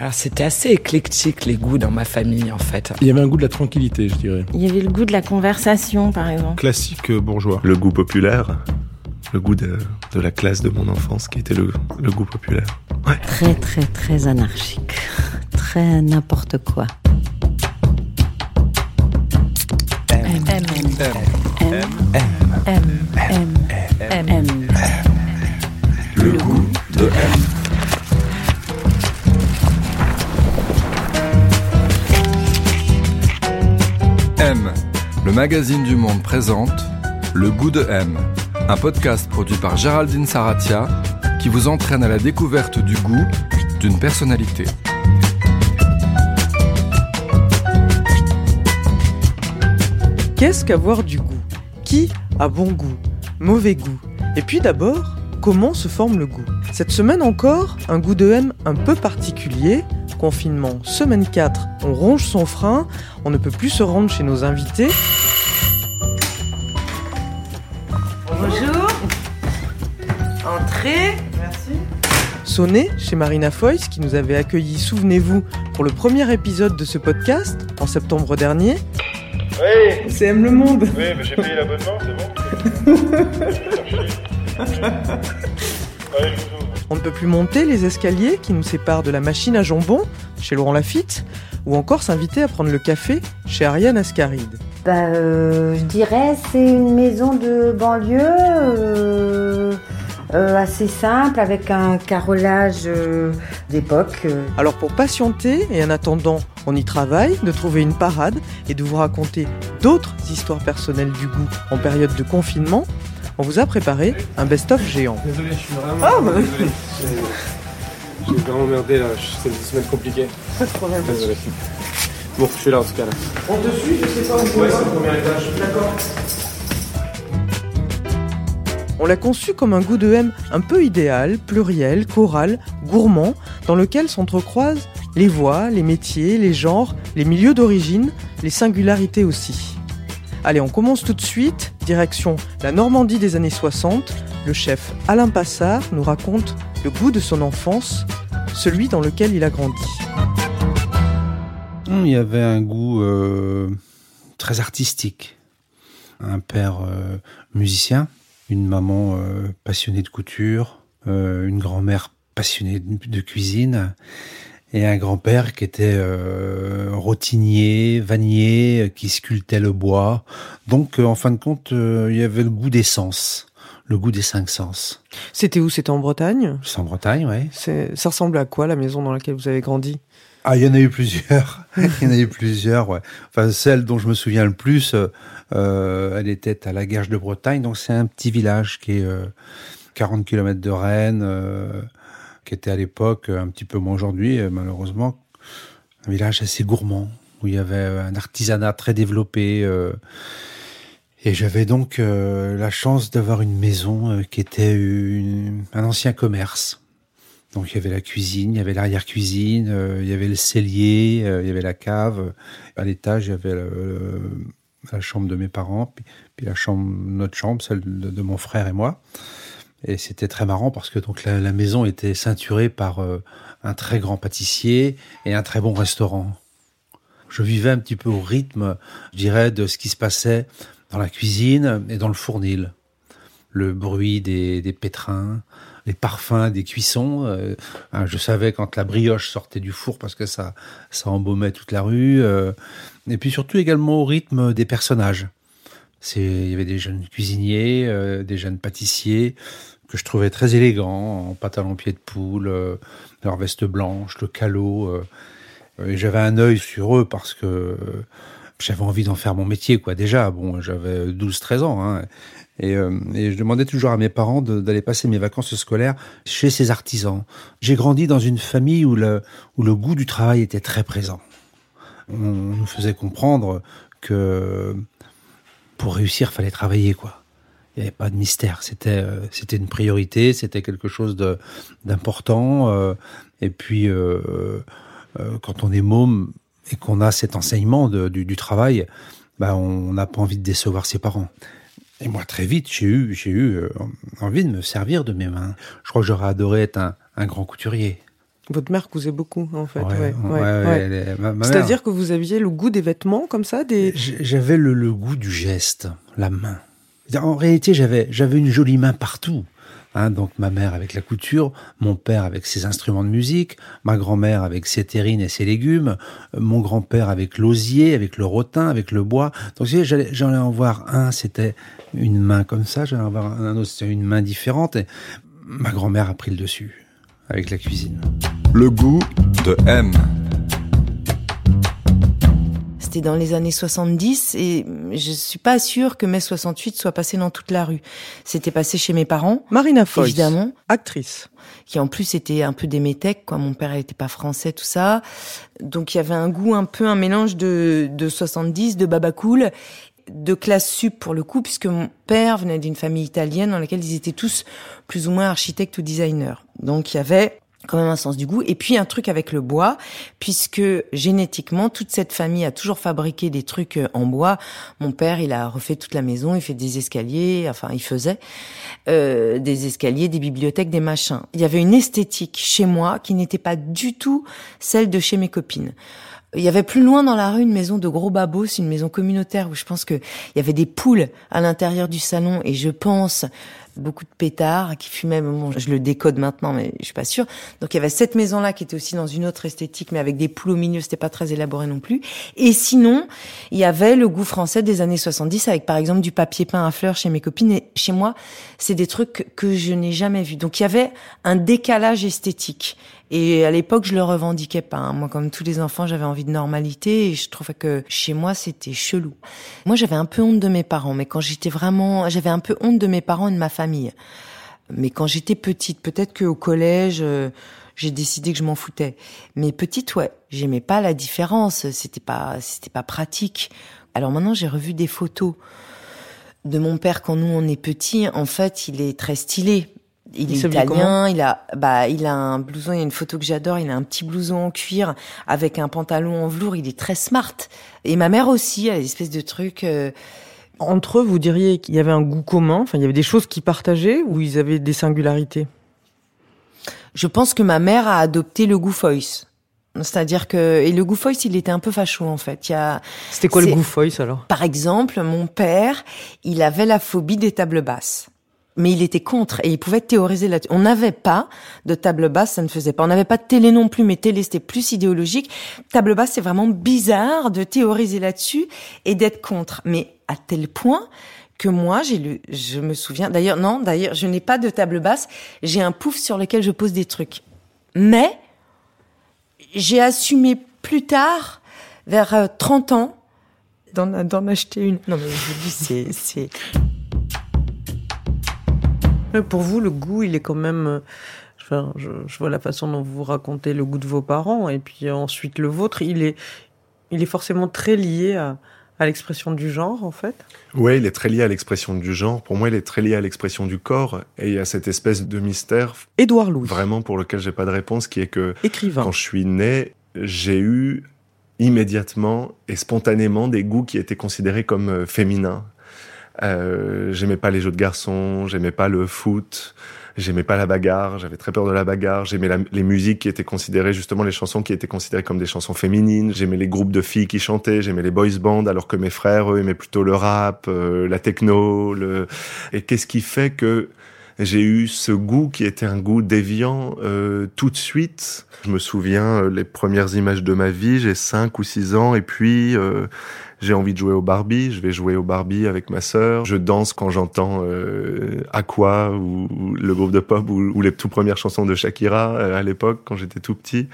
Alors c'était assez éclectique les goûts dans ma famille en fait. Il y avait un goût de la tranquillité, je dirais. Il y avait le goût de la conversation, par exemple. Classique bourgeois. Le goût populaire, le goût de, de la classe de mon enfance qui était le, le goût populaire. Ouais. Très très très anarchique. Très n'importe quoi. M, M, M, M, M, M, magazine du monde présente Le goût de M, un podcast produit par Géraldine Saratia qui vous entraîne à la découverte du goût d'une personnalité. Qu'est-ce qu'avoir du goût? Qui a bon goût? Mauvais goût? Et puis d'abord, comment se forme le goût? Cette semaine encore, un goût de M un peu particulier. Confinement, semaine 4, on ronge son frein, on ne peut plus se rendre chez nos invités. Entrez Merci Sonner chez Marina Foyce qui nous avait accueillis, souvenez-vous, pour le premier épisode de ce podcast en septembre dernier. Oui, C'est M le monde oui, mais j'ai payé l'abonnement, c'est bon Je vais faire chier. Allez, je vous ouvre. On ne peut plus monter les escaliers qui nous séparent de la machine à jambon chez Laurent Lafitte, ou encore s'inviter à prendre le café chez Ariane Ascaride. Bah, euh, je dirais c'est une maison de banlieue euh, euh, assez simple avec un carrelage euh, d'époque. euh. Alors pour patienter et en attendant, on y travaille, de trouver une parade et de vous raconter d'autres histoires personnelles du goût en période de confinement, on vous a préparé un best-of géant. Désolé, je suis vraiment bah. désolé. J'ai vraiment merdé là, c'est une semaine compliquée. Pas de problème. Désolé. Bon, je suis là en tout cas là. On te suit, je sais pas où Ouais, c'est le premier étage. D'accord. On l'a conçu comme un goût de M un peu idéal, pluriel, choral, gourmand, dans lequel s'entrecroisent les voix, les métiers, les genres, les milieux d'origine, les singularités aussi. Allez, on commence tout de suite, direction la Normandie des années 60. Le chef Alain Passard nous raconte le goût de son enfance, celui dans lequel il a grandi. Hum, Il y avait un goût euh, très artistique. Un père euh, musicien, une maman euh, passionnée de couture, euh, une grand-mère passionnée de, de cuisine et un grand-père qui était euh, rotinier, vannier, qui sculptait le bois. Donc, en fin de compte, il y avait le goût des sens, le goût des cinq sens. C'était où? C'était en Bretagne? C'est en Bretagne. C'est- Ça ressemble à quoi la maison dans laquelle vous avez grandi? Ah, il y en a eu plusieurs. il y en a eu plusieurs, ouais. Enfin, celle dont je me souviens le plus, elle était à la Guerche de Bretagne. Donc, c'est un petit village qui est euh, 40 km de Rennes, euh, qui était à l'époque, euh, un petit peu moins aujourd'hui, euh, malheureusement, un village assez gourmand, où il y avait euh, un artisanat très développé. euh, et j'avais donc euh, la chance d'avoir une maison euh, qui était un ancien commerce. Donc il y avait la cuisine, il y avait l'arrière-cuisine, euh, il y avait le cellier, euh, il y avait la cave. À l'étage, il y avait le- la chambre de mes parents, puis, puis la chambre, notre chambre, celle de, mon frère et moi. Et c'était très marrant parce que donc la, la maison était ceinturée par euh, un très grand pâtissier et un très bon restaurant. Je vivais un petit peu au rythme, je dirais, de ce qui se passait dans la cuisine et dans le fournil. Le bruit des, des pétrins, les parfums des cuissons. euh, hein, je savais quand la brioche sortait du four parce que ça, ça embaumait toute la rue. euh, et puis surtout également au rythme des personnages. Il y avait des jeunes cuisiniers, euh, des jeunes pâtissiers que je trouvais très élégants, en pantalon pied de poule, leur veste blanche, le calot. et j'avais un œil sur eux parce que j'avais envie d'en faire mon métier, quoi. Déjà, bon, j'avais 12-13 ans, hein, et, euh, et je demandais toujours à mes parents d'aller passer mes vacances scolaires chez ces artisans. J'ai grandi dans une famille où le, goût du travail était très présent. On nous faisait comprendre que pour réussir, fallait travailler, quoi. Il n'y avait pas de mystère. C'était, euh, c'était une priorité, c'était quelque chose de, d'important. euh, et puis, quand on est môme et qu'on a cet enseignement du travail, bah, on n'a pas envie de décevoir ses parents. Et moi, très vite, j'ai eu, j'ai eu euh, envie de me servir de mes mains. Je crois que j'aurais adoré être un, un grand couturier. Votre mère cousait beaucoup, en fait. Ouais, ouais, ouais, C'est-à-dire que vous aviez le goût des vêtements comme ça, des. J'avais le, le goût du geste, la main. En réalité, j'avais j'avais une jolie main partout. Hein, donc ma mère avec la couture, mon père avec ses instruments de musique, ma grand-mère avec ses terrines et ses légumes, euh, mon grand-père avec l'osier, avec le rotin, avec le bois. Donc j'allais j'allais en voir un, c'était une main comme ça, j'allais en voir un autre, c'était une main différente. Et ma grand-mère a pris le dessus avec la cuisine. Le goût de M. C'était dans les années 70 et je suis pas sûre que mai 68 soit passé dans toute la rue. C'était passé chez mes parents. Marina Foïs, évidemment, actrice. qui en plus était un peu des métèques, quoi. Mon père n'était pas français, tout ça. Donc il y avait un goût un peu un mélange de, de 70, de baba cool, de classe sup pour le coup, puisque mon père venait d'une famille italienne dans laquelle ils étaient tous plus ou moins architectes ou designers. Donc il y avait quand même un sens du goût. Et puis un truc avec le bois, puisque génétiquement, toute cette famille a toujours fabriqué des trucs euh, en bois. Mon père, il a refait toute la maison, il fait des escaliers, enfin il faisait euh, des escaliers, des bibliothèques, des machins. Il y avait une esthétique chez moi qui n'était pas du tout celle de chez mes copines. Il y avait plus loin dans la rue une maison de gros babos, une maison communautaire où je pense que il y avait des poules à l'intérieur du salon et je pense beaucoup de pétards qui fumaient. Bon, je le décode maintenant, mais je suis pas sûre. Donc il y avait cette maison-là qui était aussi dans une autre esthétique, mais avec des poules au milieu, c'était pas très élaboré non plus. Et sinon, il y avait le goût français des années 70 avec par exemple du papier peint à fleurs chez mes copines. Et chez moi, c'est des trucs que je n'ai jamais vus. Donc il y avait un décalage esthétique. Et à l'époque, je le revendiquais pas. hein. Moi, comme tous les enfants, j'avais envie de normalité et je trouvais que chez moi, c'était chelou. Moi, j'avais un peu honte de mes parents, mais quand j'étais vraiment, j'avais un peu honte de mes parents et de ma famille. Mais quand j'étais petite, peut-être qu'au collège, euh, j'ai décidé que je m'en foutais. Mais petite, ouais, j'aimais pas la différence. C'était pas, c'était pas pratique. Alors maintenant, j'ai revu des photos de mon père quand nous on est petits. En fait, il est très stylé. Il, Il est italien, il a, bah, il a un blouson, il y a une photo que j'adore, il a un petit blouson en cuir avec un pantalon en velours, il est très smart. Et ma mère aussi, elle a des espèces de trucs, euh, Entre eux, vous diriez qu'il y avait un goût commun, enfin, il y avait des choses qu'ils partageaient ou ils avaient des singularités? Je pense que ma mère a adopté le goût Foyce. C'est-à-dire que et le goût Foyce, il était un peu facho en fait. Il y a C'était quoi le c'est- goût Foyce alors? Par exemple, mon père, il avait la phobie des tables basses. Mais il était contre et il pouvait théoriser là-dessus. On n'avait pas de table basse, ça ne faisait pas. On n'avait pas de télé non plus, mais télé c'était plus idéologique. Table basse, c'est vraiment bizarre de théoriser là-dessus et d'être contre. Mais à tel point que moi, je me souviens, d'ailleurs, non, d'ailleurs, je n'ai pas de table basse, j'ai un pouf sur lequel je pose des trucs. Mais, j'ai assumé plus tard, vers euh, 30 ans, d'en, acheter une. Non, mais je c'est, Pour vous, le goût, il est quand même. euh, Enfin, je, je vois la façon dont vous racontez le goût de vos parents et puis ensuite le vôtre. Il est, il est forcément très lié à, à l'expression du genre, en fait. Ouais, il est très lié à l'expression du genre. Pour moi, il est très lié à l'expression du corps. Et il y a cette espèce de mystère, Édouard Louis, vraiment pour lequel j'ai pas de réponse, qui est que écrivain. quand je suis né, j'ai eu immédiatement et spontanément des goûts qui étaient considérés comme euh, féminins. Euh, j'aimais pas les jeux de garçons, j'aimais pas le foot, j'aimais pas la bagarre, j'avais très peur de la bagarre, j'aimais la- les musiques qui étaient considérées justement les chansons qui étaient considérées comme des chansons féminines, j'aimais les groupes de filles qui chantaient, j'aimais les boys bands alors que mes frères eux aimaient plutôt le rap, euh, la techno, le et qu'est-ce qui fait que j'ai eu ce goût qui était un goût déviant euh, tout de suite? Je me souviens euh, les premières images de ma vie, j'ai 5 ou 6 ans et puis euh, j'ai envie de jouer au Barbie, je vais jouer au Barbie avec ma sœur. Je danse quand j'entends euh, Aqua ou, le groupe de pop ou, les toutes premières chansons de Shakira euh, à l'époque quand j'étais tout petit.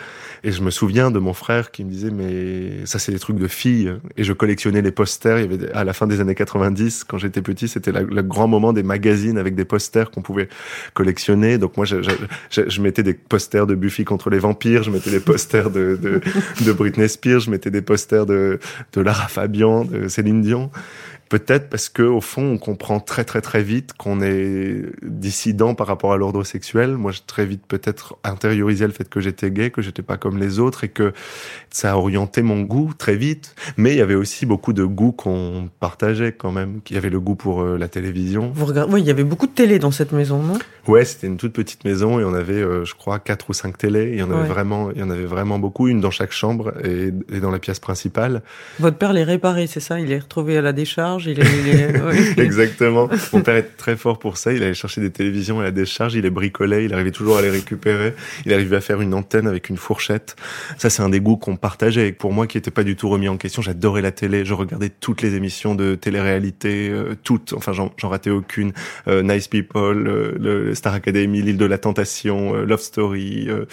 Et je me souviens de mon frère qui me disait mais ça c'est des trucs de filles. Et je collectionnais les posters. Il y avait à la fin des années 90 quand j'étais petit, c'était le grand moment des magazines avec des posters qu'on pouvait collectionner. Donc moi je, mettais des posters de Buffy contre les vampires, je mettais des posters de Britney Spears, je mettais des posters de, de Lara Fabian, de Céline Dion. Peut-être parce que au fond, on comprend très très très vite qu'on est dissident par rapport à l'ordre sexuel. Moi, j'ai très vite peut-être intériorisé le fait que j'étais gay, que j'étais pas comme les autres et que ça a orienté mon goût très vite. Mais il y avait aussi beaucoup de goûts qu'on partageait quand même. Il y avait le goût pour euh, la télévision. Vous regardez... Oui, il y avait beaucoup de télé dans cette maison, non? Ouais, c'était une toute petite maison et on avait, euh, je crois, quatre ou cinq télés. Il y en avait Ouais. vraiment, il y en avait vraiment beaucoup, une dans chaque chambre et, et dans la pièce principale. Votre père l'est réparé, c'est ça? Il est retrouvé à la décharge? Est, il est-. Exactement. Mon père était très fort pour ça. Il allait chercher des télévisions à la décharge, il les bricolait, il arrivait toujours à les récupérer. Il arrivait à faire une antenne avec une fourchette. Ça, c'est un des goûts qu'on partageait. Et pour moi, qui était pas du tout remis en question, j'adorais la télé. Je regardais toutes les émissions de télé-réalité, euh, toutes. Enfin, j'en ratais aucune. Euh, nice People, euh, le Star Academy, l'île de la tentation, euh, Love Story. euh.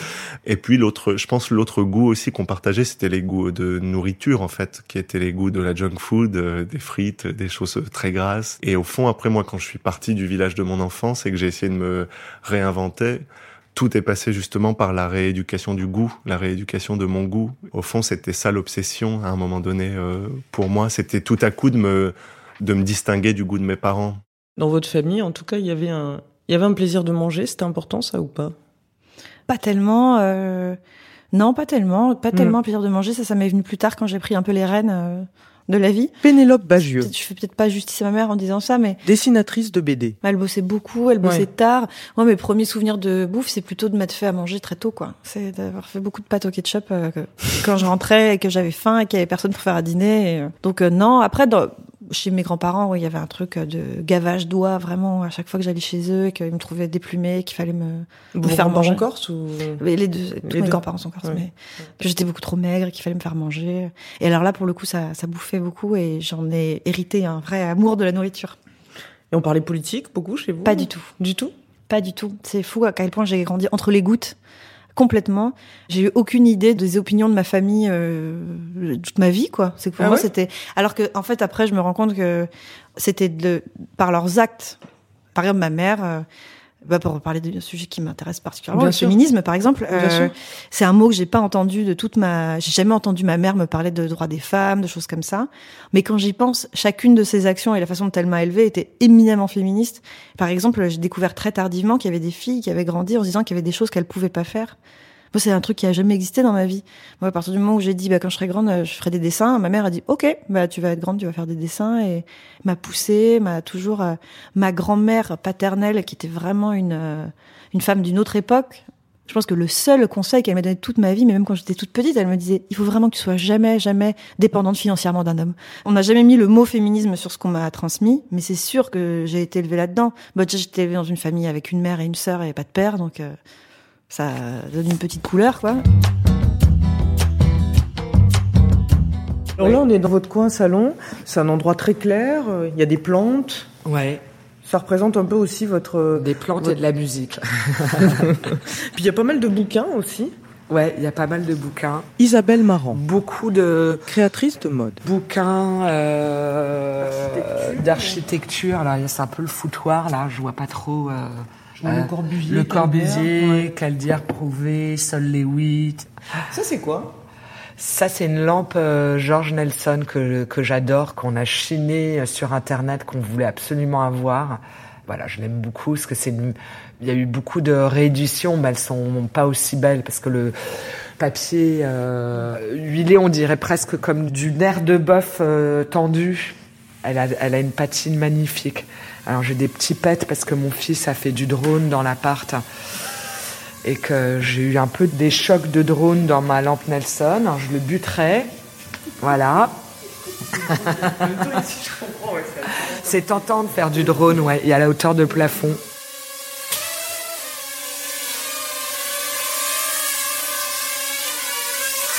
Et puis l'autre, je pense l'autre goût aussi qu'on partageait, c'était les goûts de nourriture en fait, qui étaient les goûts de la junk food, euh, des frites, des choses très grasses. Et au fond, après moi, quand je suis parti du village de mon enfance et que j'ai essayé de me réinventer, tout est passé justement par la rééducation du goût, la rééducation de mon goût. Au fond, c'était ça l'obsession à un moment donné euh, pour moi. C'était tout à coup de me de me distinguer du goût de mes parents. Dans votre famille, en tout cas, il y avait un, il y avait un plaisir de manger. C'était important, ça ou pas? Pas tellement. euh, Non, pas tellement. Pas Mm. tellement un plaisir de manger. Ça, ça m'est venu plus tard quand j'ai pris un peu les rênes euh, de la vie. Pénélope Bagieux, Je fais peut-être pas justice à ma mère en disant ça, mais dessinatrice de BD. elle bossait beaucoup, elle bossait Ouais. tard. Moi, mes premiers souvenirs de bouffe, c'est plutôt de m'être fait à manger très tôt, quoi. C'est d'avoir fait beaucoup de pâtes au ketchup euh, que- quand je rentrais et que j'avais faim et qu'il y avait personne pour faire à dîner. et, euh, Donc euh, non. Après, dans- chez mes grands-parents, ouais, il y avait un truc de gavage d'oie vraiment à chaque fois que j'allais chez eux et qu'ils me trouvaient déplumée, qu'il fallait me Vous faire manger. en Corse ou Mais les deux, tous Les mes deux. grands-parents sont Ouais. mais que j'étais beaucoup trop maigre qu'il fallait me faire manger. Et alors là, pour le coup, ça, ça bouffait beaucoup et j'en ai hérité un vrai amour de la nourriture. Et on parlait politique beaucoup chez vous? Pas du tout. Du tout? Pas du tout. C'est fou à quel point j'ai grandi entre les gouttes. Complètement. J'ai eu aucune idée des opinions de ma famille euh, toute ma vie, quoi. C'est que pour Ah moi, ouais c'était. Alors que, en fait, après, je me rends compte que c'était de... par leurs actes. Par exemple, ma mère, euh, bah, pour parler d'un sujet qui m'intéresse particulièrement, Bien le sûr. féminisme, par exemple, euh, c'est un mot que j'ai pas entendu de toute ma. J'ai jamais entendu ma mère me parler de droits des femmes, de choses comme ça. Mais quand j'y pense, chacune de ses actions et la façon dont elle m'a élevée était éminemment féministe. Par exemple, j'ai découvert très tardivement qu'il y avait des filles qui avaient grandi en se disant qu'il y avait des choses qu'elles pouvaient pas faire. Moi, c'est un truc qui a jamais existé dans ma vie. Moi, à partir du moment où j'ai dit, bah, quand je serai grande, euh, je ferai des dessins, ma mère a dit, OK, bah, tu vas être grande, tu vas faire des dessins et m'a poussée, m'a toujours, euh, ma grand-mère paternelle, qui était vraiment une, euh, une femme d'une autre époque. Je pense que le seul conseil qu'elle m'a donné toute ma vie, mais même quand j'étais toute petite, elle me disait, il faut vraiment que tu sois jamais, jamais dépendante financièrement d'un homme. On n'a jamais mis le mot féminisme sur ce qu'on m'a transmis, mais c'est sûr que j'ai été élevée là-dedans. Bah, j'étais élevée dans une famille avec une mère et une sœur et pas de père, donc, euh, ça donne une petite couleur, quoi. Alors là, on est dans votre coin salon. C'est un endroit très clair. Il y a des plantes. Ouais, Ça représente un peu aussi votre. des plantes et de la musique. Puis il y a pas mal de bouquins aussi. Ouais, il y a pas mal de bouquins. Isabelle Marant, Beaucoup de créatrice de mode. bouquins euh, d'architecture. Là, c'est un peu le foutoir. Là, je vois pas trop. euh, euh, le Corbusier. le Corbusier, ouais. Caldière Prouvé, Sol Lewitt. Ça, c'est quoi? Ça, c'est une lampe euh, George Nelson que, que j'adore, qu'on a chiné euh, sur Internet, qu'on voulait absolument avoir. Voilà, je l'aime beaucoup parce que c'est une- il y a eu beaucoup de rééditions, mais elles sont pas aussi belles parce que le papier euh, huilé, on dirait presque comme du nerf de bœuf euh, tendu. Elle a, elle a une patine magnifique. Alors j'ai des petits pets parce que mon fils a fait du drone dans l'appart et que j'ai eu un peu des chocs de drone dans ma lampe Nelson. Alors, je le buterai. Voilà. C'est tentant de faire du drone, ouais, et à la hauteur de plafond.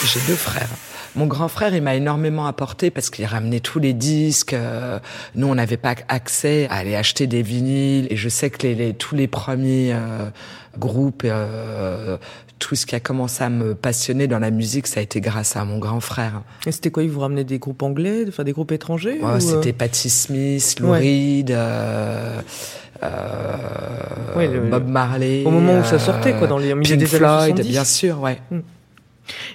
J'ai deux frères. Mon grand frère, il m'a énormément apporté parce qu'il ramenait tous les disques. euh, nous, on n'avait pas accès à aller acheter des vinyles. Et je sais que les, les- tous les premiers euh, groupes, euh, tout ce qui a commencé à me passionner dans la musique, ça a été grâce à mon grand frère. Et c'était quoi Ils vous ramenaient des groupes anglais, enfin des groupes étrangers Ouais, ou, euh, C'était Patti Smith, Lou Ouais. Reed, euh, euh, Ouais, le- Bob Marley. Au moment où ça euh, sortait, quoi, dans les- Pink des Floyd, 70. bien sûr, ouais. Mm.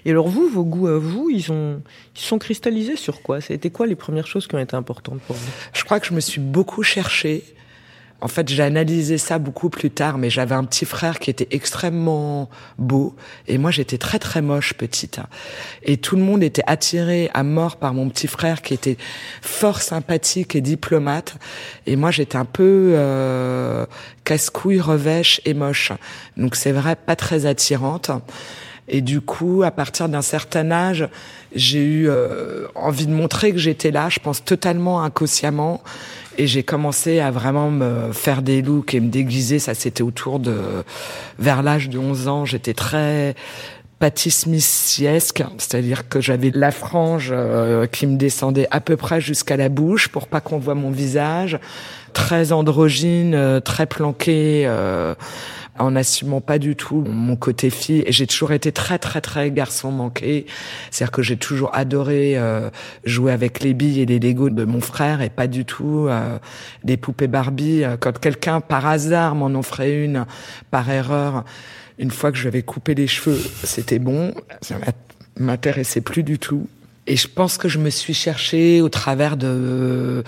Et alors vous, vos goûts à vous, ils ont, ils sont cristallisés sur quoi? Été quoi les premières choses qui ont été importantes pour vous? Je crois que je me suis beaucoup cherchée. En fait, j'ai analysé ça beaucoup plus tard, mais j'avais un petit frère qui était extrêmement beau, et moi j'étais très très moche petite. Et tout le monde était attiré à mort par mon petit frère qui était fort sympathique et diplomate, et moi j'étais un peu euh, casse-couille, revêche et moche. Donc c'est vrai, pas très attirante. Et du coup, à partir d'un certain âge, j'ai eu euh, envie de montrer que j'étais là, je pense totalement inconsciemment. Et j'ai commencé à vraiment me faire des looks et me déguiser. Ça, c'était autour de... Vers l'âge de 11 ans, j'étais très Patty Smithiesque, c'est-à-dire que j'avais la frange euh, qui me descendait à peu près jusqu'à la bouche pour pas qu'on voit mon visage, très androgyne, euh, très planqué. Euh, en n'assumant pas du tout mon côté fille. Et j'ai toujours été très, très, très garçon manqué. C'est-à-dire que j'ai toujours adoré euh, jouer avec les billes et les Legos de mon frère et pas du tout euh, des poupées Barbie. Quand quelqu'un, par hasard, m'en offrait une, par erreur, une fois que je avais coupé les cheveux, c'était bon. Ça m'intéressait plus du tout. Et je pense que je me suis cherchée au travers de,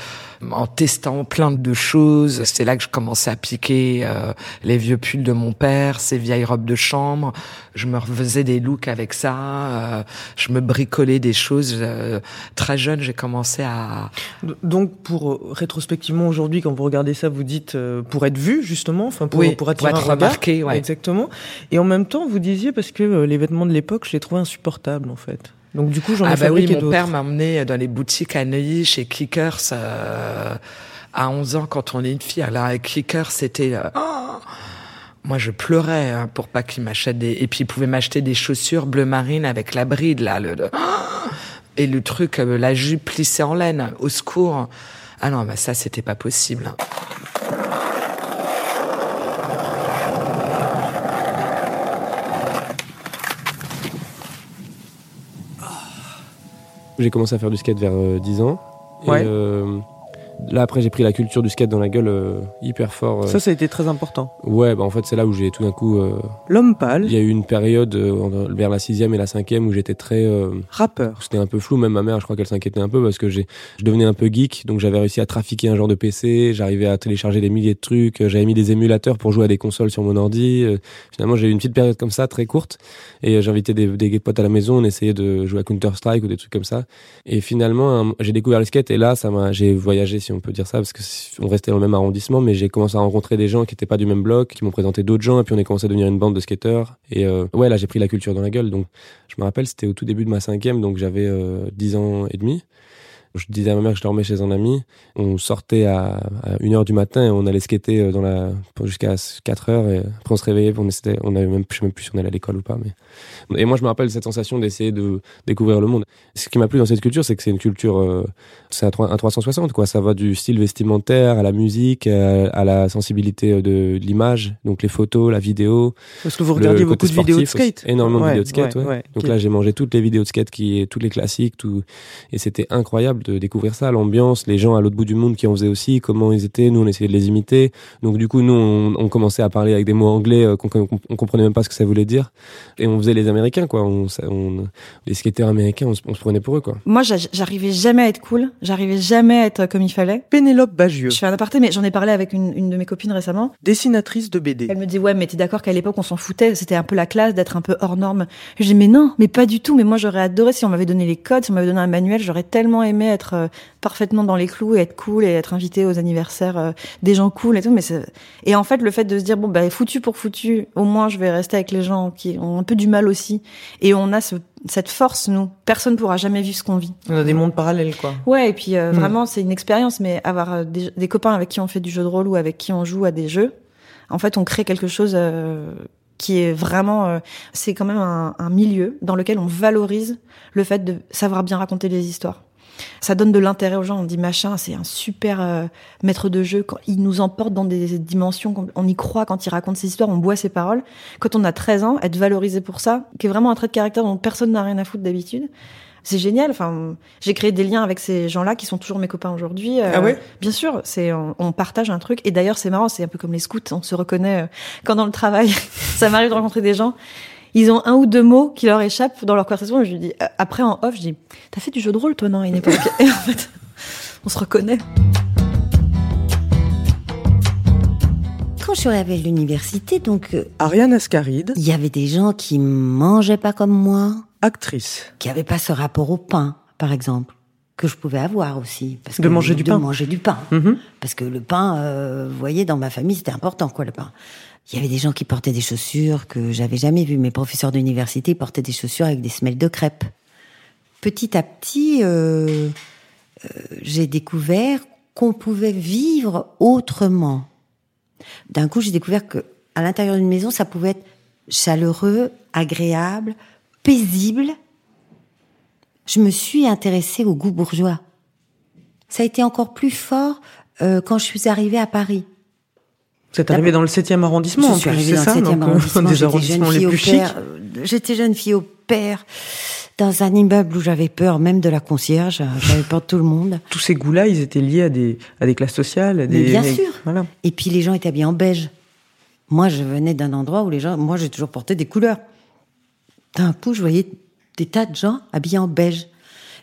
en testant plein de choses. C'est là que je commençais à piquer euh, les vieux pulls de mon père, ses vieilles robes de chambre. Je me refaisais des looks avec ça. Euh, je me bricolais des choses. Euh, très jeune, j'ai commencé à. Donc, pour rétrospectivement aujourd'hui, quand vous regardez ça, vous dites pour être vu justement, enfin pour, oui, pour pour être un regard. remarqué, ouais. Exactement. Et en même temps, vous disiez parce que les vêtements de l'époque, je les trouvais insupportables en fait. Donc du coup, j'en ai ah bah oui, mon père m'a emmené dans les boutiques à Neuilly chez Clickers euh, à 11 ans quand on est une fille. Alors avec Clickers, c'était euh, oh moi je pleurais hein, pour pas qu'il m'achète des et puis il pouvait m'acheter des chaussures bleu marine avec la bride là le, le- oh et le truc euh, la jupe plissée en laine au secours. Ah non, bah ça c'était pas possible. J'ai commencé à faire du skate vers euh, 10 ans. Ouais. Et euh, là, après, j'ai pris la culture du skate dans la gueule euh, hyper fort. euh. Ça, ça a été très important. Ouais, bah en fait, c'est là où j'ai tout d'un coup. euh, L'homme pâle, Il y a eu une période euh, vers la sixième et la cinquième où j'étais très. euh, rappeur. c'était un peu flou, même ma mère, je crois qu'elle s'inquiétait un peu parce que j'ai, je devenais un peu geek, donc j'avais réussi à trafiquer un genre de PC, j'arrivais à télécharger des milliers de trucs, j'avais mis des émulateurs pour jouer à des consoles sur mon ordi. Finalement, j'ai eu une petite période comme ça, très courte, et j'invitais des, des potes à la maison, on essayait de jouer à Counter Strike ou des trucs comme ça. Et finalement, j'ai découvert le skate et là, ça m'a, j'ai voyagé, on peut dire ça, parce que c'est- on restait dans le même arrondissement, mais j'ai commencé à rencontrer des gens qui étaient pas du même bloc, qui m'ont présenté d'autres gens, et puis on est commencé à devenir une bande de skateurs. Et euh, ouais, là, j'ai pris la culture dans la gueule, donc je me rappelle, c'était au tout début de ma cinquième, donc j'avais euh, 10 ans et demi. Je disais à ma mère que je dormais chez un ami. On sortait à, à 1h du matin et on allait skater euh, dans la, jusqu'à 4 heures et après on se réveillait. On, était, on avait même, je sais même plus si on allait à l'école ou pas. Mais... Et moi, je me rappelle cette sensation d'essayer de découvrir le monde. Ce qui m'a plu dans cette culture, c'est que c'est une culture, euh, c'est un, trois- un 360, quoi. Ça va du style vestimentaire à la musique, à, à la sensibilité de, de l'image, donc les photos, la vidéo. Parce que vous regardiez beaucoup de vidéos de skate. Énormément de vidéos de skate, ouais. Donc là, j'ai mangé toutes les vidéos de skate, qui, toutes les classiques, tout. Et c'était incroyable de découvrir ça, l'ambiance, les gens à l'autre bout du monde qui en faisaient aussi, comment ils étaient. Nous, on essayait de les imiter. Donc du coup, nous, on, on commençait à parler avec des mots anglais euh, qu'on qu'on- on comprenait même pas ce que ça voulait dire. Et on faisait les Américains, quoi. On, ça- on- les skateurs américains, on se, on se prenait pour eux, quoi. Moi, j'a- j'arrivais jamais à être cool. J'arrivais jamais à être comme il fallait. Pénélope Bagieux, Je fais un aparté, mais j'en ai parlé avec une, une de mes copines récemment. dessinatrice de BD. Elle me dit ouais, mais t'es d'accord qu'à l'époque on s'en foutait, c'était un peu la classe d'être un peu hors norme. Je dis mais non, mais pas du tout. Mais moi j'aurais adoré si on m'avait donné les codes, si on m'avait donné un manuel, j'aurais tellement aimé être euh, parfaitement dans les clous et être cool et être invité aux anniversaires euh, des gens cool et tout. Mais et en fait le fait de se dire bon bah foutu pour foutu, au moins je vais rester avec les gens qui ont un peu du mal aussi. Et on a ce, cette force nous. Personne pourra jamais vivre ce qu'on vit. On a des mondes parallèles, quoi. Ouais, et puis euh, Mm. vraiment, c'est une expérience, mais avoir des, des copains avec qui on fait du jeu de rôle ou avec qui on joue à des jeux, en fait, on crée quelque chose euh, qui est vraiment... euh, c'est quand même un, un milieu dans lequel on valorise le fait de savoir bien raconter des histoires. Ça donne de l'intérêt aux gens. On dit machin, c'est un super euh, maître de jeu. Quand il nous emporte dans des dimensions, on y croit quand il raconte ses histoires, on boit ses paroles. Quand on a 13 ans, être valorisé pour ça, qui est vraiment un trait de caractère dont personne n'a rien à foutre d'habitude. C'est génial. Enfin, j'ai créé des liens avec ces gens-là qui sont toujours mes copains aujourd'hui. Euh, Ah ouais? Bien sûr, c'est on, on partage un truc. Et d'ailleurs, c'est marrant, c'est un peu comme les scouts. On se reconnaît euh, quand dans le travail, ça m'arrive de rencontrer des gens ils ont un ou deux mots qui leur échappent dans leur conversation. Et je lui dis, euh, après en off, je dis, t'as fait du jeu de rôle toi, non, à une époque Et en fait, on se reconnaît. Quand je suis arrivée à l'université, donc, euh, Ariane Ascaride, il y avait des gens qui mangeaient pas comme moi, actrice. qui avaient pas ce rapport au pain, par exemple, que je pouvais avoir aussi. Parce De que- manger du de pain. manger du pain. Mhm. Parce que le pain, euh, vous voyez, dans ma famille, c'était important, quoi, le pain. Il y avait des gens qui portaient des chaussures que j'avais jamais vues. Mes professeurs d'université portaient des chaussures avec des semelles de crêpes. Petit à petit, euh, euh, j'ai découvert qu'on pouvait vivre autrement. D'un coup, j'ai découvert que à l'intérieur d'une maison, ça pouvait être chaleureux, agréable, paisible. Je me suis intéressée au goût bourgeois. Ça a été encore plus fort euh, quand je suis arrivée à Paris. Vous êtes arrivé dans le 7e arrondissement, Je en plus, c'est dans ça le 7e donc, euh, arrondissement. Des J'étais arrondissements jeune les fille plus au chics. père, euh, J'étais jeune fille au père, dans un immeuble où j'avais peur même de la concierge. J'avais peur de tout le monde. Tous ces goûts-là, ils étaient liés à des, à des classes sociales. À des, Mais bien sûr. Voilà. Et puis les gens étaient habillés en beige. Moi, je venais d'un endroit où les gens, moi, j'ai toujours porté des couleurs. D'un coup, je voyais des tas de gens habillés en beige.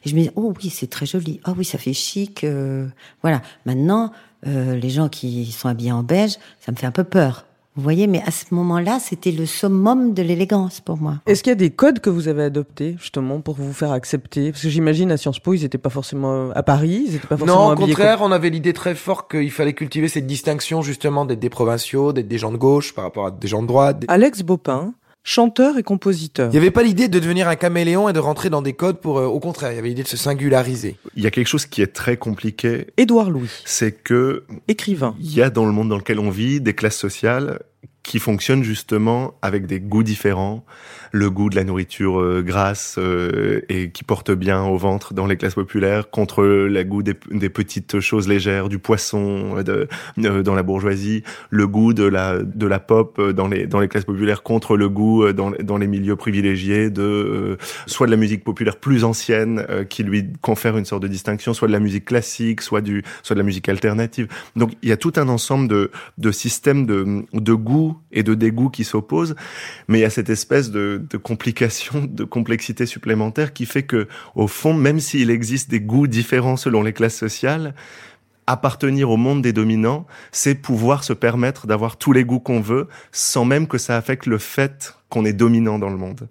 Et je me disais, oh oui, c'est très joli. Oh oui, ça fait chic. euh, voilà. Maintenant, euh, les gens qui sont habillés en beige, ça me fait un peu peur. Vous voyez, mais à ce moment-là, c'était le summum de l'élégance pour moi. Est-ce qu'il y a des codes que vous avez adoptés, justement, pour vous faire accepter? Parce que j'imagine, à Sciences Po, ils n'étaient pas forcément à Paris, ils n'étaient pas forcément Non, au habillés contraire, on avait l'idée très forte qu'il fallait cultiver cette distinction justement d'être des provinciaux, d'être des gens de gauche par rapport à des gens de droite. Alex Bopin, chanteur et compositeur. Il n'y avait pas l'idée de devenir un caméléon et de rentrer dans des codes pour... euh, au contraire, il y avait l'idée de se singulariser. Il y a quelque chose qui est très compliqué, Édouard Louis, c'est que écrivain. il y a dans le monde dans lequel on vit des classes sociales qui fonctionnent justement avec des goûts différents. Le goût de la nourriture euh, grasse euh, et qui porte bien au ventre dans les classes populaires contre le goût des, des petites choses légères, du poisson euh, de, dans la bourgeoisie, le goût de la, de la pop dans les, dans les classes populaires contre le goût dans, dans les milieux privilégiés de euh, soit de la musique populaire plus ancienne euh, qui lui confère une sorte de distinction, soit de la musique classique, soit du soit de la musique alternative. Donc il y a tout un ensemble de, de systèmes de, de goût et de dégoût qui s'opposent, mais il y a cette espèce de, de complication, de complexité supplémentaire qui fait que au fond, même s'il existe des goûts différents selon les classes sociales, appartenir au monde des dominants, c'est pouvoir se permettre d'avoir tous les goûts qu'on veut, sans même que ça affecte le fait qu'on est dominant dans le monde.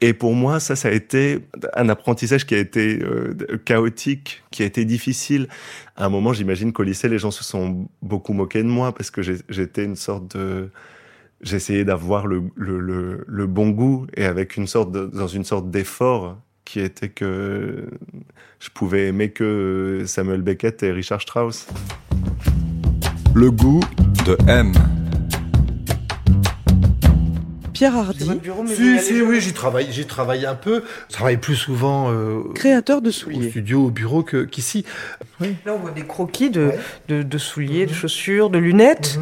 Et pour moi, ça, ça a été un apprentissage qui a été euh, chaotique, qui a été difficile. À un moment, j'imagine qu'au lycée, les gens se sont beaucoup moqués de moi parce que j'étais une sorte de... J'essayais d'avoir le, le, le, le bon goût et avec une sorte de, dans une sorte d'effort qui était que je pouvais aimer que Samuel Beckett et Richard Strauss. Le goût de M. Pierre Hardy, Si, si, oui, j'y travaille, j'y travaille un peu. Je travaille plus souvent euh, créateur de au souliers. studio, au bureau qu'ici. Là, on voit des croquis de, de, de souliers, de chaussures, de lunettes.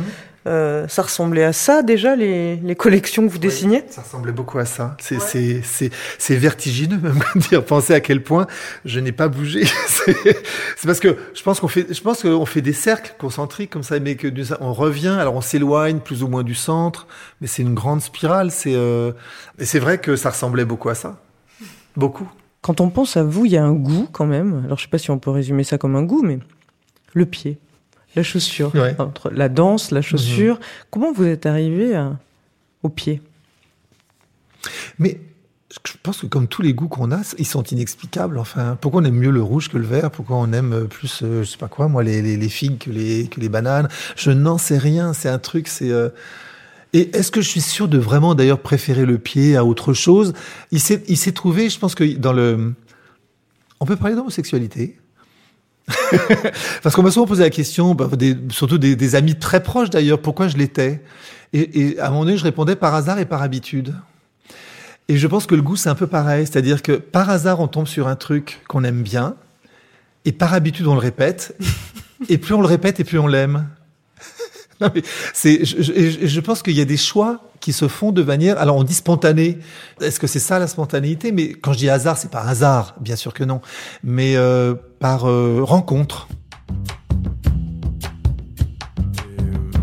Euh, ça ressemblait à ça déjà, les, les collections que vous dessiniez? Ça ressemblait beaucoup à ça. C'est vertigineux même d'y repenser à quel point je n'ai pas bougé. c'est parce que je pense qu'on fait je pense qu'on fait des cercles concentriques comme ça, mais que on revient. Alors on s'éloigne plus ou moins du centre, mais c'est une grande spirale. C'est euh, et c'est vrai que ça ressemblait beaucoup à ça. Beaucoup. Quand on pense à vous, il y a un goût quand même. Alors je sais pas si on peut résumer ça comme un goût, mais le pied, la chaussure, Ouais. entre la danse, la chaussure. Comment vous êtes arrivé à- au pied? Mais je pense que comme tous les goûts qu'on a, ils sont inexplicables. Enfin, pourquoi on aime mieux le rouge que le vert? Pourquoi on aime plus, euh, je sais pas quoi, moi, les, les, les figues que les, que les bananes? Je n'en sais rien. C'est un truc, c'est... euh, Et est-ce que je suis sûr de vraiment d'ailleurs préférer le pied à autre chose? Il s'est trouvé, je pense que dans le... On peut parler d'homosexualité Parce qu'on m'a souvent posé la question, bah, surtout des, amis très proches d'ailleurs, pourquoi je l'étais et, à un moment donné, je répondais par hasard et par habitude. Et je pense que le goût, c'est un peu pareil. C'est-à-dire que par hasard, on tombe sur un truc qu'on aime bien, et par habitude, on le répète. et plus on le répète, et plus on l'aime. Je pense qu'il y a des choix qui se font de manière. Alors, on dit spontané. Est-ce que c'est ça la spontanéité? Mais quand je dis hasard, c'est pas hasard, bien sûr que non. Mais euh, par euh, rencontre.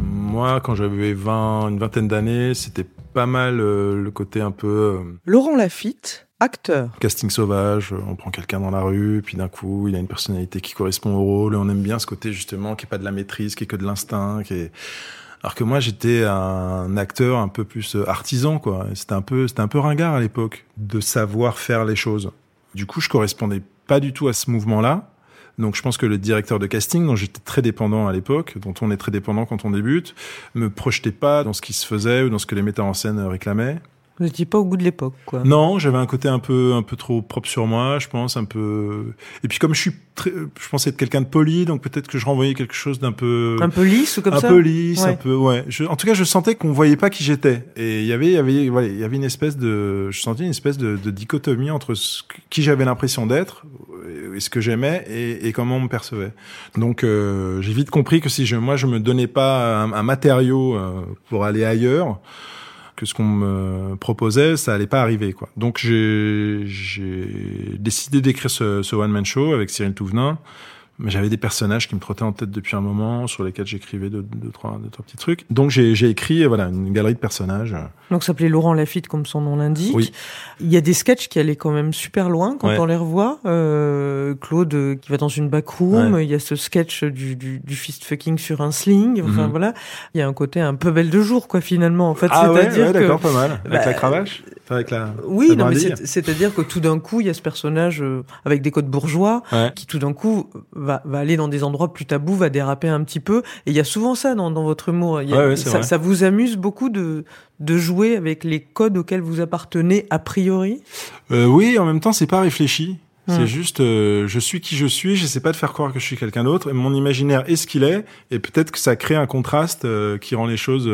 Moi, quand j'avais 20, une vingtaine d'années, c'était pas mal euh, le côté un peu euh, Laurent Lafitte, acteur. casting sauvage. On prend quelqu'un dans la rue, puis d'un coup, il a une personnalité qui correspond au rôle. Et on aime bien ce côté justement qui est pas de la maîtrise, qui est que de l'instinct, qui est alors que moi j'étais un acteur un peu plus euh, artisan quoi. C'était un peu c'était un peu ringard à l'époque de savoir faire les choses. Du coup, je correspondais pas du tout à ce mouvement-là. Donc je pense que le directeur de casting, dont j'étais très dépendant à l'époque, dont on est très dépendant quand on débute, me projetait pas dans ce qui se faisait ou dans ce que les metteurs en scène réclamaient. Vous n'étiez pas au goût de l'époque, quoi. Non, j'avais un côté un peu un peu trop propre sur moi, je pense, un peu. Et puis comme je suis très, je pensais être quelqu'un de poli, donc peut-être que je renvoyais quelque chose d'un peu Un peu lisse ou comme un ça peu lisse, Ouais. un peu ouais. Je- en tout cas, je sentais qu'on voyait pas qui j'étais. Et il y avait il y avait voilà, il y avait une espèce de je sentais une espèce de, de dichotomie entre ce qui j'avais l'impression d'être et ce que j'aimais et, et comment on me percevait. Donc euh, j'ai vite compris que si je moi je me donnais pas un, un matériau euh, pour aller ailleurs que ce qu'on me proposait, ça allait pas arriver quoi. Donc j'ai décidé d'écrire ce, ce one man show avec Cyril Touvenin. Mais j'avais des personnages qui me trottaient en tête depuis un moment, sur lesquels j'écrivais deux, deux, trois, deux, trois petits trucs. Donc j'ai j'ai écrit voilà une galerie de personnages. Donc ça s'appelait Laurent Lafitte, comme son nom l'indique. Oui. Il y a des sketchs qui allaient quand même super loin quand Ouais. on les revoit. Euh, Claude euh, qui va dans une backroom. Ouais. Il y a ce sketch du, du, du fist fucking sur un sling. Enfin Mhm. voilà. Il y a un côté un peu belle de jour, quoi, finalement. En fait, Ah ouais, c'est-à-dire ouais, que d'accord, pas mal. Avec Bah, la cravache, Enfin, avec la. Oui, la non, mais c'est-à-dire que tout d'un coup, il y a ce personnage euh, avec des codes bourgeois qui tout d'un coup va, va aller dans des endroits plus tabous, va déraper un petit peu. Et il y a souvent ça dans, dans votre humour. Il y a- Ouais, ouais, c'est ça, vous amuse beaucoup de, de jouer avec les codes auxquels vous appartenez a priori? Euh, oui, en même temps, c'est pas réfléchi. Hmm. C'est juste, euh, je suis qui je suis. J'essaie pas de faire croire que je suis quelqu'un d'autre. Et mon imaginaire est ce qu'il est. Et peut-être que ça crée un contraste euh, qui rend les choses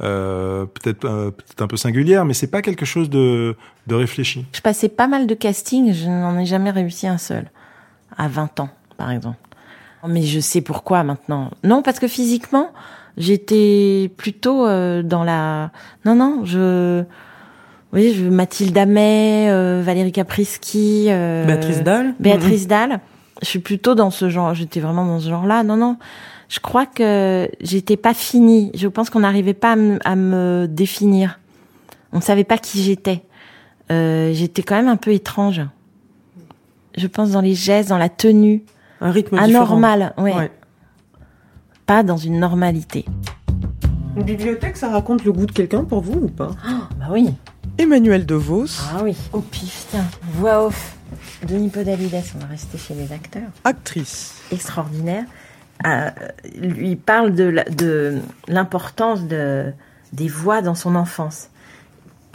euh, peut-être euh, peut-être un peu singulières, mais c'est pas quelque chose de de réfléchi. Je passais pas mal de castings, je n'en ai jamais réussi un seul. À 20 ans, par exemple. Mais je sais pourquoi maintenant. Non, parce que physiquement, j'étais plutôt euh, dans la... Non, non, je... Oui, je Mathilde Amet, euh, Valérie Caprisky... euh, Béatrice Dalle Béatrice Mhm. Dalle. Je suis plutôt dans ce genre... J'étais vraiment dans ce genre-là. Non, non. Je crois que j'étais pas finie. Je pense qu'on n'arrivait pas à me, à me définir. On ne savait pas qui j'étais. Euh, j'étais quand même un peu étrange. Je pense dans les gestes, dans la tenue. Un rythme Anormal, ouais. Ouais. Pas dans une normalité. Une bibliothèque, ça raconte le goût de quelqu'un pour vous ou pas? Bah oui. Emmanuel DeVos, Ah oui. Au pif, tiens. Voix off. Denis Podalides, on va rester chez les acteurs. actrice. Extraordinaire. Euh, lui parle de la- de l'importance de, des voix dans son enfance.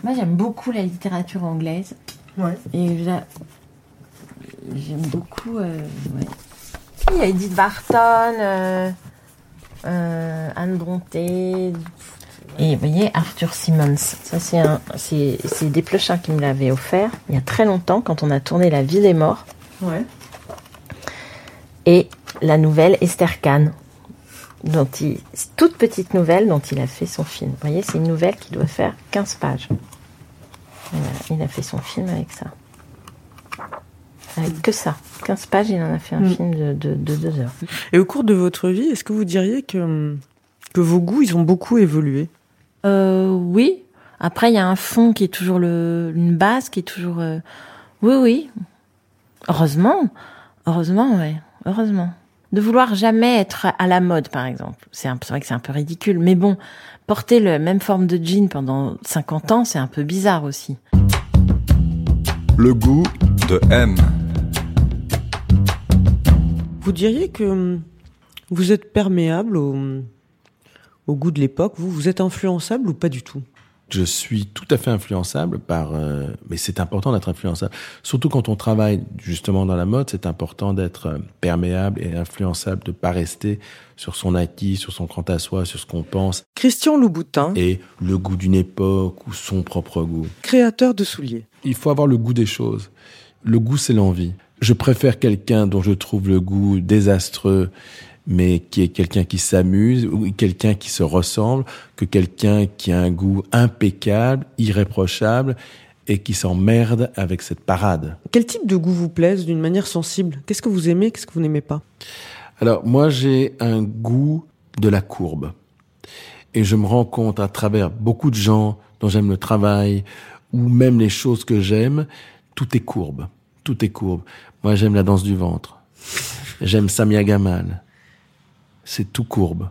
Moi, j'aime beaucoup la littérature anglaise. Ouais. Et j'a- j'aime beaucoup. euh, ouais. Il y a Edith Barton, euh, euh, Anne Brontë. Et vous voyez, Arthur Simmons. Ça, c'est un, c'est, c'est Desplechin qui me l'avait offert il y a très longtemps quand on a tourné La vie des morts Ouais. et la nouvelle Esther Kahn. Dont il, toute petite nouvelle dont il a fait son film. Vous voyez, c'est une nouvelle qui doit faire 15 pages. Voilà, il a fait son film avec ça. Avec que ça. 15 pages, il en a fait un Mm. film de, de, de deux heures. Et au cours de votre vie, est-ce que vous diriez que, que vos goûts, ils ont beaucoup évolué? Euh, oui. Après, il y a un fond qui est toujours le, une base qui est toujours. euh, Oui, oui. Heureusement. Heureusement, ouais. Heureusement. De vouloir jamais être à la mode, par exemple. C'est un- c'est vrai que c'est un peu ridicule. Mais bon, porter la même forme de jean pendant 50 ans, c'est un peu bizarre aussi. Le goût de M. Vous diriez que hum, vous êtes perméable au, au goût de l'époque Vous, vous êtes influençable ou pas du tout? Je suis tout à fait influençable par, euh, mais c'est important d'être influençable. Surtout quand on travaille justement dans la mode, c'est important d'être euh, perméable et influençable, de pas rester sur son acquis, sur son quant à soi, sur ce qu'on pense Christian Louboutin, et le goût d'une époque ou son propre goût. créateur de souliers. Il faut avoir le goût des choses. Le goût, c'est l'envie. Je préfère quelqu'un dont je trouve le goût désastreux, mais qui est quelqu'un qui s'amuse, ou quelqu'un qui se ressemble, que quelqu'un qui a un goût impeccable, irréprochable, et qui s'emmerde avec cette parade. Quel type de goût vous plaise d'une manière sensible? Qu'est-ce que vous aimez Qu'est-ce que vous n'aimez pas? Alors, moi, j'ai un goût de la courbe. Et je me rends compte à travers beaucoup de gens dont j'aime le travail, ou même les choses que j'aime, tout est courbe. Tout est courbe. Moi, j'aime la danse du ventre. J'aime Samia Gamal. C'est tout courbe.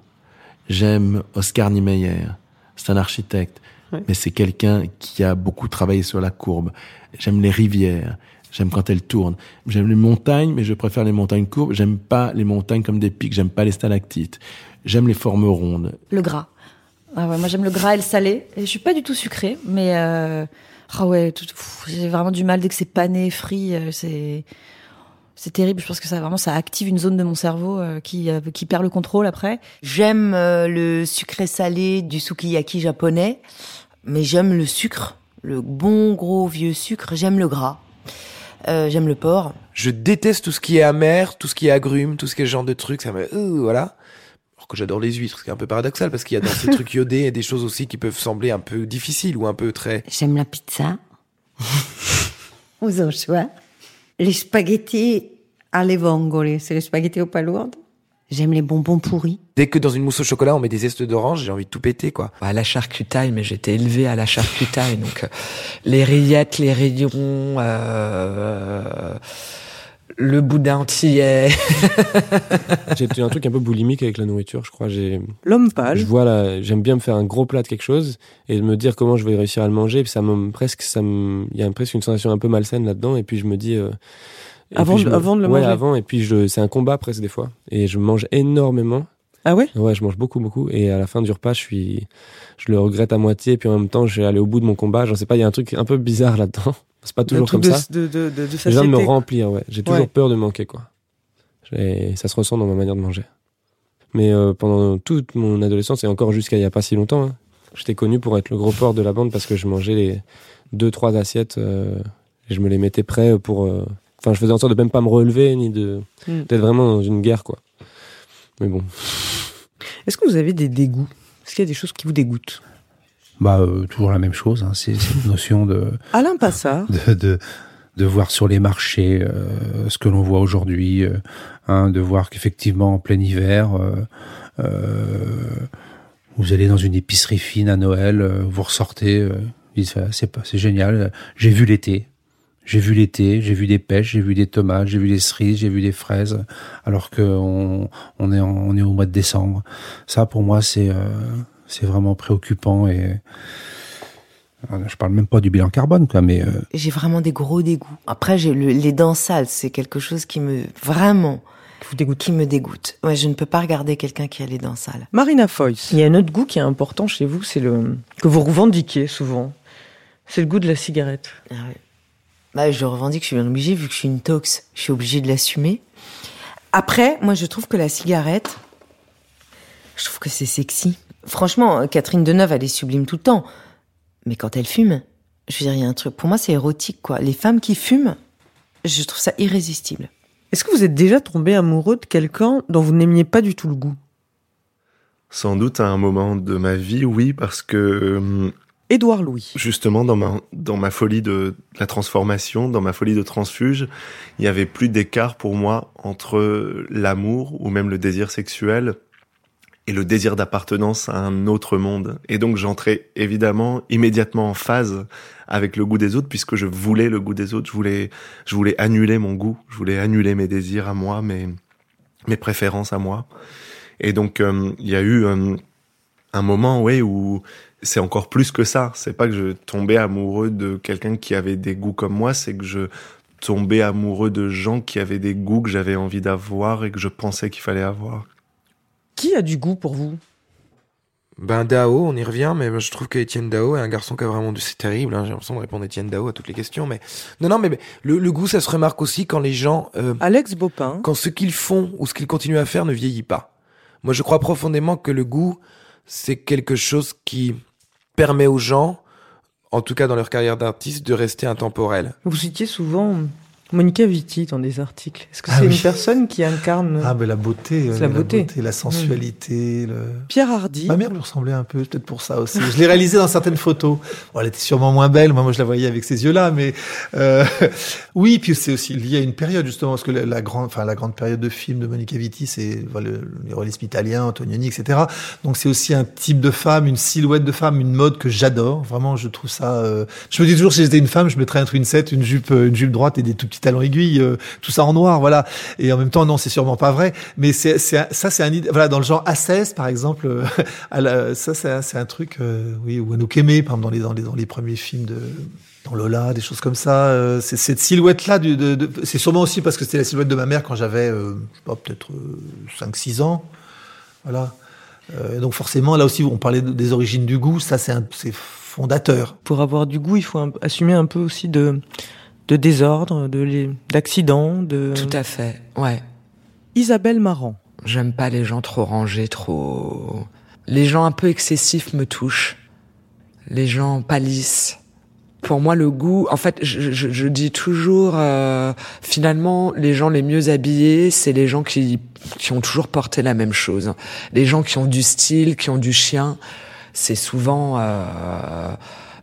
J'aime Oscar Niemeyer. C'est un architecte. Mais c'est quelqu'un qui a beaucoup travaillé sur la courbe. J'aime les rivières. J'aime quand elles tournent. J'aime les montagnes, mais je préfère les montagnes courbes. J'aime pas les montagnes comme des pics. J'aime pas les stalactites. J'aime les formes rondes. Le gras. Ah ouais, moi j'aime le gras et le salé. Et je suis pas du tout sucrée, mais euh... ah ouais, tout- j'ai vraiment du mal dès que c'est pané, frit, euh, c'est c'est terrible. Je pense que ça vraiment ça active une zone de mon cerveau euh, qui euh, qui perd le contrôle après. J'aime euh, le sucré salé du sukiyaki japonais, mais j'aime le sucre, le bon gros vieux sucre. J'aime le gras. Euh, j'aime le porc. Je déteste tout ce qui est amer, tout ce qui est agrumes, tout ce qui est ce genre de trucs. Ça me, euh, voilà. Alors que j'adore les huîtres, ce qui est un peu paradoxal parce qu'il y a dans ces trucs iodés des choses aussi qui peuvent sembler un peu difficiles ou un peu très. J'aime la pizza aux anchois. Les spaghettis alle vongole, c'est les spaghettis aux palourdes. J'aime les bonbons pourris. Dès que dans une mousse au chocolat on met des zestes d'orange, j'ai envie de tout péter quoi. À la charcutaille, mais j'étais élevé à la charcutaille, donc euh, les rillettes, les rayons, euh, le boudin antillais. J'ai un truc un peu boulimique avec la nourriture, je crois. J'ai L'homme pâle. Je vois là, j'aime bien me faire un gros plat de quelque chose et de me dire comment je vais réussir à le manger. Puis ça me presque, ça me, il y a presque une sensation un peu malsaine là-dedans. Et puis je me dis. euh, et Avant je avant de le ouais, manger. avant. Et puis je, c'est un combat presque des fois. Et je mange énormément. Ah ouais? Ouais, je mange beaucoup, beaucoup. Et à la fin du repas, je suis, je le regrette à moitié. Et puis en même temps, je vais aller au bout de mon combat. J'en sais pas, il y a un truc un peu bizarre là-dedans. C'est pas toujours comme de, ça. de, de, de, de J'ai besoin de me remplir, ouais. J'ai toujours Ouais. peur de manquer, quoi. Et ça se ressent dans ma manière de manger. Mais euh, pendant toute mon adolescence et encore jusqu'à il y a pas si longtemps, hein, j'étais connu pour être le gros porc de la bande parce que je mangeais les deux trois assiettes euh, et je me les mettais prêts pour. euh, Enfin, je faisais en sorte de même pas me relever ni de Mm. d'être vraiment dans une guerre, quoi. Mais bon. Est-ce que vous avez des dégoûts? Est-ce qu'il y a des choses qui vous dégoûtent? Bah, euh, toujours la même chose. Hein, c'est cette notion de, Alain Passard. de, de, de voir sur les marchés euh, ce que l'on voit aujourd'hui, euh, hein, de voir qu'effectivement en plein hiver, euh, euh, vous allez dans une épicerie fine à Noël, vous ressortez, vous dites, Ah, c'est pas, c'est génial. J'ai vu l'été. J'ai vu l'été, j'ai vu des pêches, j'ai vu des tomates, j'ai vu des cerises, j'ai vu des fraises, alors que on, on est en- on est au mois de décembre. Ça, pour moi, c'est euh, c'est vraiment préoccupant et euh, je parle même pas du bilan carbone, quoi, mais euh, J'ai vraiment des gros dégoûts. Après, j'ai le- les dents sales, c'est quelque chose qui me vraiment qui me dégoûte. Ouais, je ne peux pas regarder quelqu'un qui a les dents sales. Marina Foyce. Il y a un autre goût qui est important chez vous, c'est le que vous revendiquez souvent. C'est le goût de la cigarette. Ah ouais. Bah, je le revendique, je suis bien obligée, vu que je suis une tox, je suis obligée de l'assumer. Après, moi, je trouve que la cigarette, je trouve que c'est sexy. Franchement, Catherine Deneuve, elle est sublime tout le temps. Mais quand elle fume, je veux dire, il y a un truc, pour moi, c'est érotique, quoi. Les femmes qui fument, je trouve ça irrésistible. Est-ce que vous êtes déjà tombé amoureux de quelqu'un dont vous n'aimiez pas du tout le goût? Sans doute à un moment de ma vie, oui, parce que hum, Édouard Louis. justement dans ma dans ma folie de la transformation, dans ma folie de transfuge, il y avait plus d'écart pour moi entre l'amour ou même le désir sexuel et le désir d'appartenance à un autre monde. Et donc j'entrais évidemment immédiatement en phase avec le goût des autres puisque je voulais le goût des autres, je voulais je voulais annuler mon goût, je voulais annuler mes désirs à moi, mes mes préférences à moi. Et donc euh, il y a eu euh, un moment ouais où c'est encore plus que ça. C'est pas que je tombais amoureux de quelqu'un qui avait des goûts comme moi, c'est que je tombais amoureux de gens qui avaient des goûts que j'avais envie d'avoir et que je pensais qu'il fallait avoir. Qui a du goût pour vous? Ben Dao, on y revient, mais je trouve que Étienne Dao est un garçon qui a vraiment du... C'est terrible, hein, j'ai l'impression de répondre Étienne Dao à toutes les questions, mais... Non, non, mais, mais le, le goût, ça se remarque aussi quand les gens... euh, Alex Bopin. Quand ce qu'ils font ou ce qu'ils continuent à faire ne vieillit pas. Moi, je crois profondément que le goût, c'est quelque chose qui permet aux gens, en tout cas dans leur carrière d'artiste, de rester intemporel. Vous citiez souvent Monica Vitti dans des articles. Est-ce que Ah c'est oui. une personne qui incarne Ah, ben la beauté, euh, la beauté. la sensualité. Le... Pierre Hardy Ma mère lui ressemblait un peu, peut-être pour ça aussi. Je l'ai réalisé dans certaines photos. Bon, elle était sûrement moins belle. Moi, moi, je la voyais avec ces yeux-là, mais euh, oui. Puis c'est aussi lié à une période justement, parce que la, la grande, enfin la grande période de films de Monica Vitti, c'est voilà, le, le réalisme italien, Antonioni, etc. Donc c'est aussi un type de femme, une silhouette de femme, une mode que j'adore. Vraiment, je trouve ça. euh, Je me dis toujours, si j'étais une femme, je mettrais un set, une jupe, une jupe droite et des tout petits talons aiguilles, euh, tout ça en noir, voilà. Et en même temps, non, c'est sûrement pas vrai. Mais c'est, ça, c'est un, voilà, dans le genre A16, par exemple, euh, ça, c'est un, truc, euh, oui, ou Anouk Aimée, par exemple, dans les, dans les, dans les premiers films de, dans Lola, des choses comme ça. euh, c'est cette silhouette-là, c'est sûrement aussi parce que c'était la silhouette de ma mère quand j'avais, euh, pas, peut-être 5-6 ans. Voilà. Euh, donc forcément, là aussi, on parlait de- des origines du goût, ça, c'est, fondateur. Pour avoir du goût, il faut assumer un peu aussi de, de désordre, de d'accidents, de... Tout à fait, ouais. Isabelle Marant. J'aime pas les gens trop rangés, trop. Les gens un peu excessifs me touchent. Les gens pas lisses. Pour moi, le goût, en fait, je, je- je dis toujours, euh, finalement, les gens les mieux habillés, c'est les gens qui, qui ont toujours porté la même chose. Les gens qui ont du style, qui ont du chien, c'est souvent euh,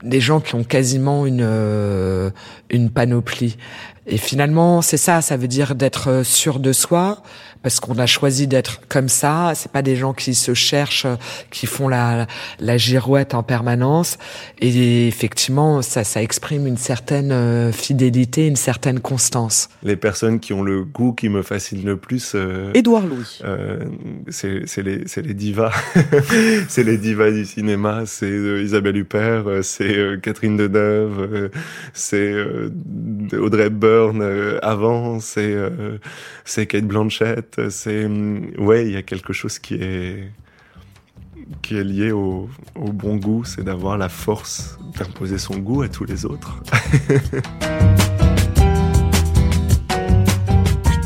des gens qui ont quasiment une euh, une panoplie. Et finalement, c'est ça, ça veut dire d'être sûr de soi, parce qu'on a choisi d'être comme ça. C'est pas des gens qui se cherchent, qui font la, la girouette en permanence. Et effectivement, ça, ça exprime une certaine euh, fidélité, une certaine constance. Les personnes qui ont le goût qui me fascine le plus. euh, Édouard Louis. euh, c'est c'est les c'est les divas, c'est les divas du cinéma. C'est euh, Isabelle Huppert, c'est euh, Catherine Deneuve, c'est euh, Audrey Hepburn euh, avant, c'est euh, c'est Kate Blanchett. C'est hum, ouais, il y a quelque chose qui est qui est lié au, au bon goût, c'est d'avoir la force d'imposer son goût à tous les autres.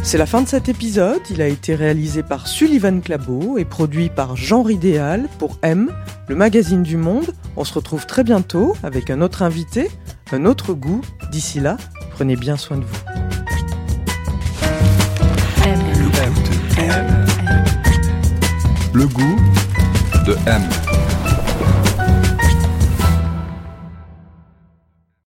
C'est la fin de cet épisode. Il a été réalisé par Sullivan Clabot et produit par Jean Ridéal pour M, le magazine du Monde. On se retrouve très bientôt avec un autre invité, un autre goût. D'ici là, prenez bien soin de vous. Le goût de M.